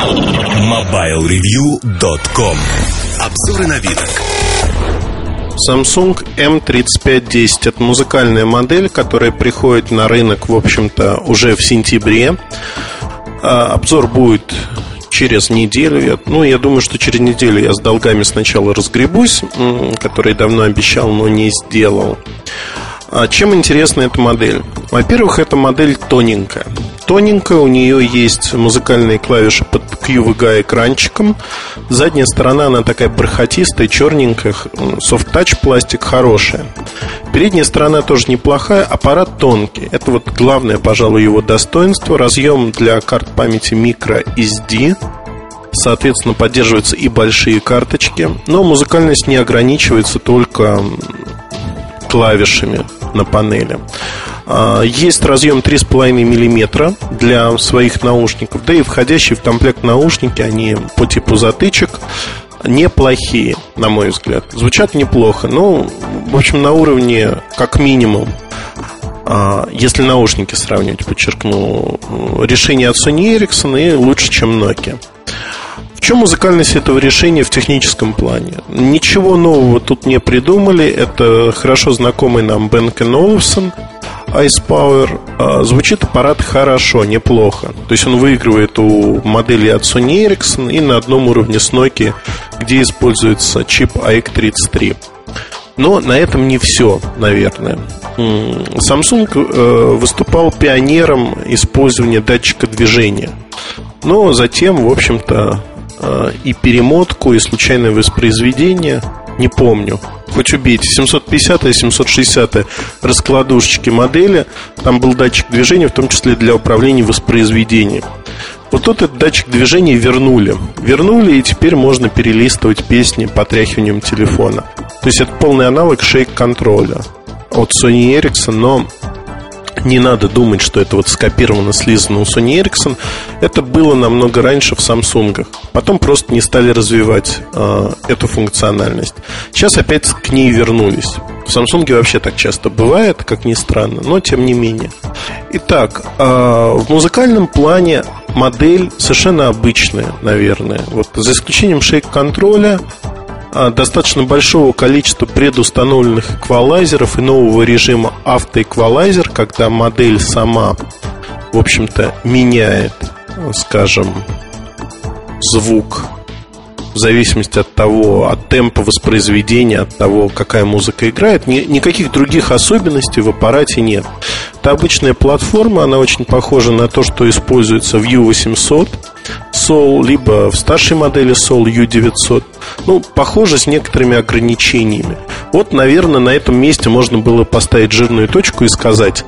MobileReview.com Обзоры на вид. Samsung M3510 – это музыкальная модель, которая приходит на рынок, в общем-то, уже в сентябре. А, обзор будет через неделю. Ну, я думаю, что через неделю я с долгами сначала разгребусь, которые давно обещал, но не сделал. А чем интересна эта модель? Во-первых, эта модель тоненькая. Тоненькая, у нее есть музыкальные клавиши под QVGA экранчиком. Задняя сторона, она такая бархатистая, черненькая, софт-тач пластик хорошая. Передняя сторона тоже неплохая, аппарат тонкий. Это вот главное, пожалуй, его достоинство. Разъем для карт памяти microSD. Соответственно, поддерживаются и большие карточки. Но музыкальность не ограничивается только клавишами на панели. А, есть разъем 3,5 мм для своих наушников, да и входящие в комплект наушники, они по типу затычек, неплохие, на мой взгляд. Звучат неплохо, но, в общем, на уровне, как минимум, а, если наушники сравнивать, подчеркну, решение от Sony Ericsson и лучше, чем Nokia. В чем музыкальность этого решения в техническом плане? Ничего нового тут не придумали. Это хорошо знакомый нам Бен Ice Power. А, звучит аппарат хорошо, неплохо. То есть он выигрывает у модели от Sony Ericsson и на одном уровне с Nokia, где используется чип AX33. Но на этом не все, наверное. Samsung э, выступал пионером использования датчика движения. Но затем, в общем-то, Э, и перемотку, и случайное воспроизведение. Не помню. Хоть убейте. 750 и 760 раскладушечки модели. Там был датчик движения, в том числе для управления воспроизведением. Вот тут этот датчик движения вернули. Вернули, и теперь можно перелистывать песни потряхиванием телефона. То есть это полный аналог шейк-контроля от Sony Ericsson, но не надо думать, что это вот скопировано, слизано у Sony Ericsson. Это было намного раньше в Samsung. Потом просто не стали развивать э, эту функциональность. Сейчас опять к ней вернулись. В Samsung вообще так часто бывает, как ни странно, но тем не менее. Итак, э, в музыкальном плане модель совершенно обычная, наверное. Вот за исключением шейк-контроля, достаточно большого количества предустановленных эквалайзеров и нового режима автоэквалайзер, когда модель сама, в общем-то, меняет, скажем, звук в зависимости от того, от темпа воспроизведения, от того, какая музыка играет. Ни, никаких других особенностей в аппарате нет. Это обычная платформа, она очень похожа на то, что используется в U800 Soul, либо в старшей модели Soul U900. Ну, похоже, с некоторыми ограничениями. Вот, наверное, на этом месте можно было поставить жирную точку и сказать,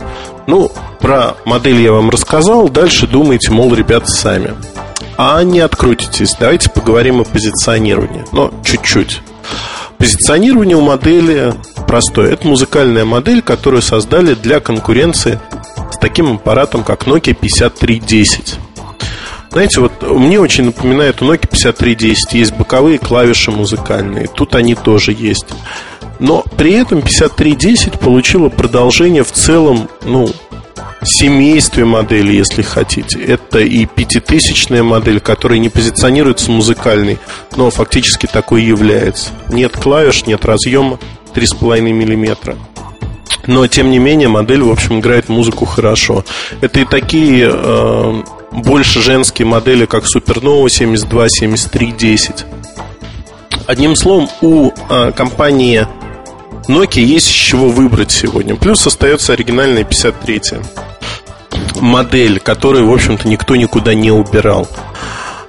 ну, про модель я вам рассказал, дальше думайте, мол, ребята, сами. А не открутитесь. Давайте поговорим о позиционировании. Но чуть-чуть. Позиционирование у модели простое. Это музыкальная модель, которую создали для конкуренции с таким аппаратом, как Nokia 5310. Знаете, вот мне очень напоминает у Nokia 5310 есть боковые клавиши музыкальные. Тут они тоже есть. Но при этом 5310 получила продолжение в целом, ну, семействе моделей, если хотите. Это и пятитысячная модель, которая не позиционируется музыкальной, но фактически такой является. Нет клавиш, нет разъема 3,5 миллиметра. Но, тем не менее, модель, в общем, играет музыку хорошо. Это и такие э, больше женские модели, как Supernova 72, 73, 10. Одним словом, у э, компании Nokia есть из чего выбрать сегодня. Плюс остается оригинальная 53 модель, которую, в общем-то, никто никуда не убирал.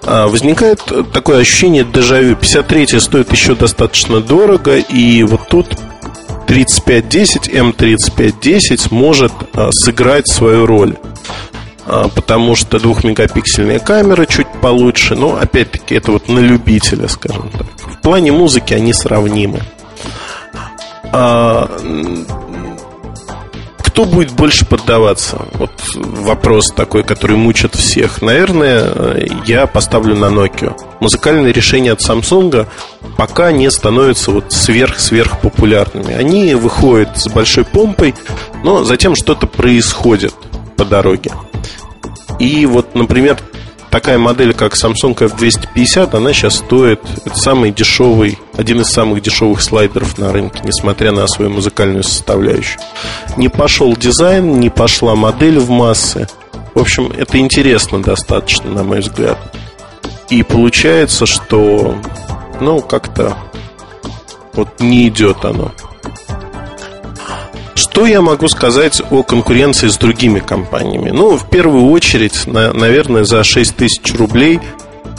А, возникает такое ощущение дежавю. 53 стоит еще достаточно дорого, и вот тут 3510, М3510 может а, сыграть свою роль. А, потому что двухмегапиксельная камера чуть получше, но опять-таки это вот на любителя, скажем так. В плане музыки они сравнимы. Кто будет больше поддаваться? Вот вопрос такой, который мучит всех. Наверное, я поставлю на Nokia. Музыкальные решения от Samsung пока не становятся вот сверх-сверх популярными. Они выходят с большой помпой, но затем что-то происходит по дороге. И вот, например, такая модель, как Samsung F250, она сейчас стоит, это самый дешевый, один из самых дешевых слайдеров на рынке, несмотря на свою музыкальную составляющую. Не пошел дизайн, не пошла модель в массы. В общем, это интересно достаточно, на мой взгляд. И получается, что, ну, как-то вот не идет оно. Что я могу сказать о конкуренции с другими компаниями? Ну, в первую очередь, наверное, за 6 тысяч рублей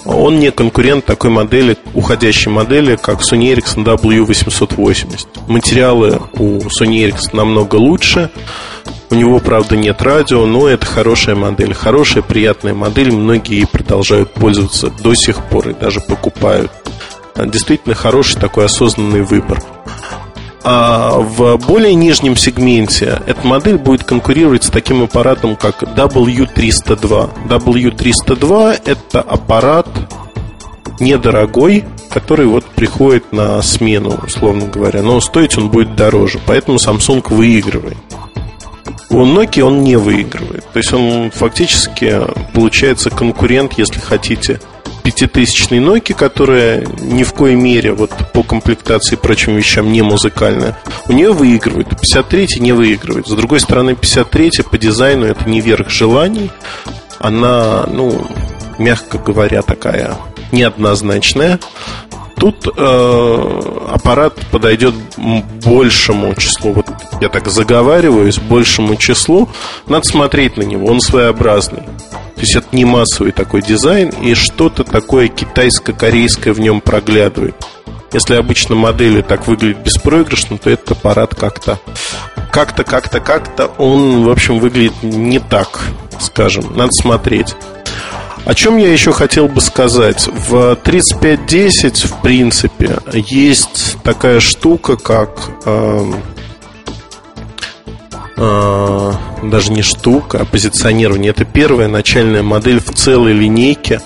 он не конкурент такой модели, уходящей модели, как Sony Ericsson W880. Материалы у Sony Ericsson намного лучше. У него, правда, нет радио, но это хорошая модель. Хорошая, приятная модель. Многие продолжают пользоваться до сих пор и даже покупают. Действительно хороший такой осознанный выбор. А в более нижнем сегменте эта модель будет конкурировать с таким аппаратом, как W302. W302 это аппарат недорогой, который вот приходит на смену, условно говоря. Но стоить он будет дороже, поэтому Samsung выигрывает. У Nokia он не выигрывает. То есть он фактически получается конкурент, если хотите, пятитысячной Nokia, которая ни в коей мере вот по комплектации и прочим вещам не музыкальная, у нее выигрывает. 53 не выигрывает. С другой стороны, 53 по дизайну это не верх желаний. Она, ну, мягко говоря, такая неоднозначная. Тут э, аппарат подойдет большему числу. Вот я так заговариваюсь, большему числу. Надо смотреть на него, он своеобразный. Есть это не массовый такой дизайн, и что-то такое китайско-корейское в нем проглядывает. Если обычно модели так выглядят беспроигрышно, то этот аппарат как-то как-то, как-то, как-то он, в общем, выглядит не так, скажем. Надо смотреть. О чем я еще хотел бы сказать? В 3510, в принципе, есть такая штука, как э, э, даже не штука, а позиционирование. Это первая начальная модель в целой линейке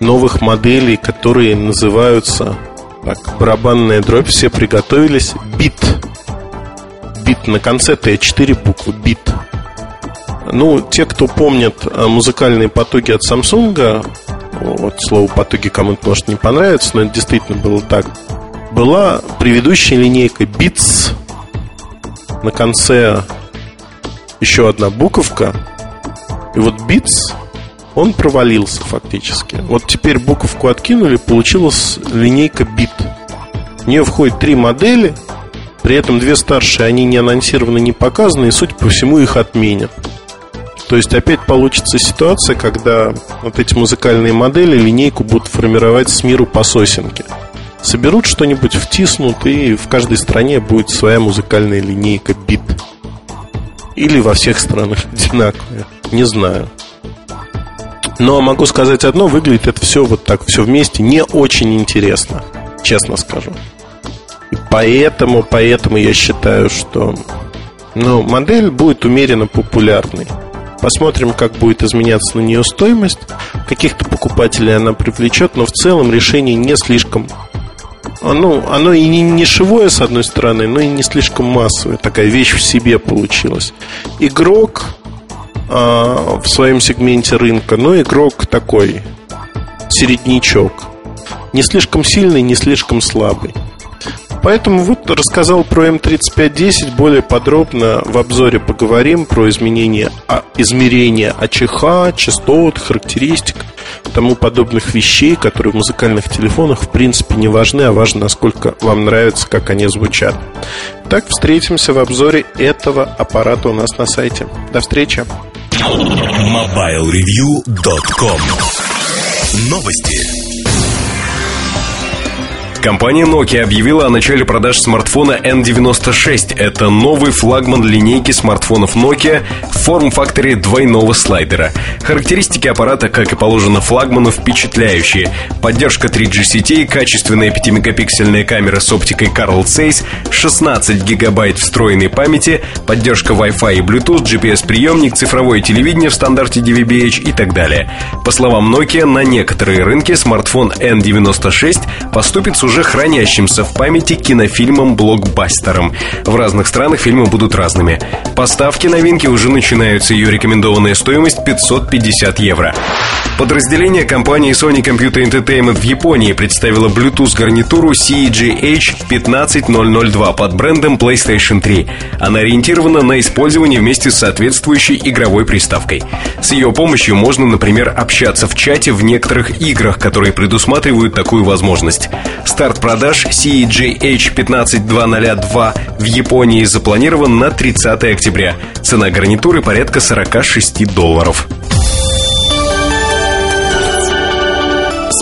новых моделей, которые называются так, барабанная дробь, все приготовились, бит. Бит на конце Т4 буквы, бит. Ну, те, кто помнят э, музыкальные потоки от Samsung, вот слово потоки кому-то может не понравится, но это действительно было так. Была предыдущая линейка Beats, на конце еще одна буковка, и вот Beats, он провалился фактически. Вот теперь буковку откинули, получилась линейка Bit. В нее входит три модели, при этом две старшие, они не анонсированы, не показаны, и, судя по всему, их отменят. То есть опять получится ситуация, когда вот эти музыкальные модели линейку будут формировать с миру по сосенке. Соберут что-нибудь, втиснут, и в каждой стране будет своя музыкальная линейка бит. Или во всех странах одинаковая. Не знаю. Но могу сказать одно, выглядит это все вот так, все вместе не очень интересно, честно скажу. И поэтому, поэтому я считаю, что ну, модель будет умеренно популярной. Посмотрим, как будет изменяться на нее стоимость. Каких-то покупателей она привлечет, но в целом решение не слишком ну, оно и не нишевое, с одной стороны, но и не слишком массовое. Такая вещь в себе получилась. Игрок э, в своем сегменте рынка, но игрок такой, середнячок. Не слишком сильный, не слишком слабый. Поэтому вот рассказал про М3510 более подробно в обзоре поговорим про изменения, а, измерения АЧХ, частот, характеристик, тому подобных вещей, которые в музыкальных телефонах в принципе не важны, а важно, насколько вам нравится, как они звучат. Так, встретимся в обзоре этого аппарата у нас на сайте. До встречи! MobileReview.com Новости Компания Nokia объявила о начале продаж смартфона N96. Это новый флагман линейки смартфонов Nokia в форм-факторе двойного слайдера. Характеристики аппарата, как и положено флагману, впечатляющие. Поддержка 3G сетей, качественная 5-мегапиксельная камера с оптикой Carl Zeiss, 16 гигабайт встроенной памяти, поддержка Wi-Fi и Bluetooth, GPS-приемник, цифровое телевидение в стандарте DVB-H и так далее. По словам Nokia, на некоторые рынки смартфон N96 поступит с уже хранящимся в памяти кинофильмом-блокбастером. В разных странах фильмы будут разными. Поставки новинки уже начинаются, ее рекомендованная стоимость 550 евро. Подразделение компании Sony Computer Entertainment в Японии представило Bluetooth-гарнитуру CEGH15002 под брендом PlayStation 3. Она ориентирована на использование вместе с соответствующей игровой приставкой. С ее помощью можно, например, общаться в чате в некоторых играх, которые предусматривают такую возможность. Старт продаж CEGH15202 в Японии запланирован на 30 октября. Цена гарнитуры порядка 46 долларов.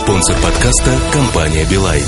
Спонсор подкаста – компания «Билайн».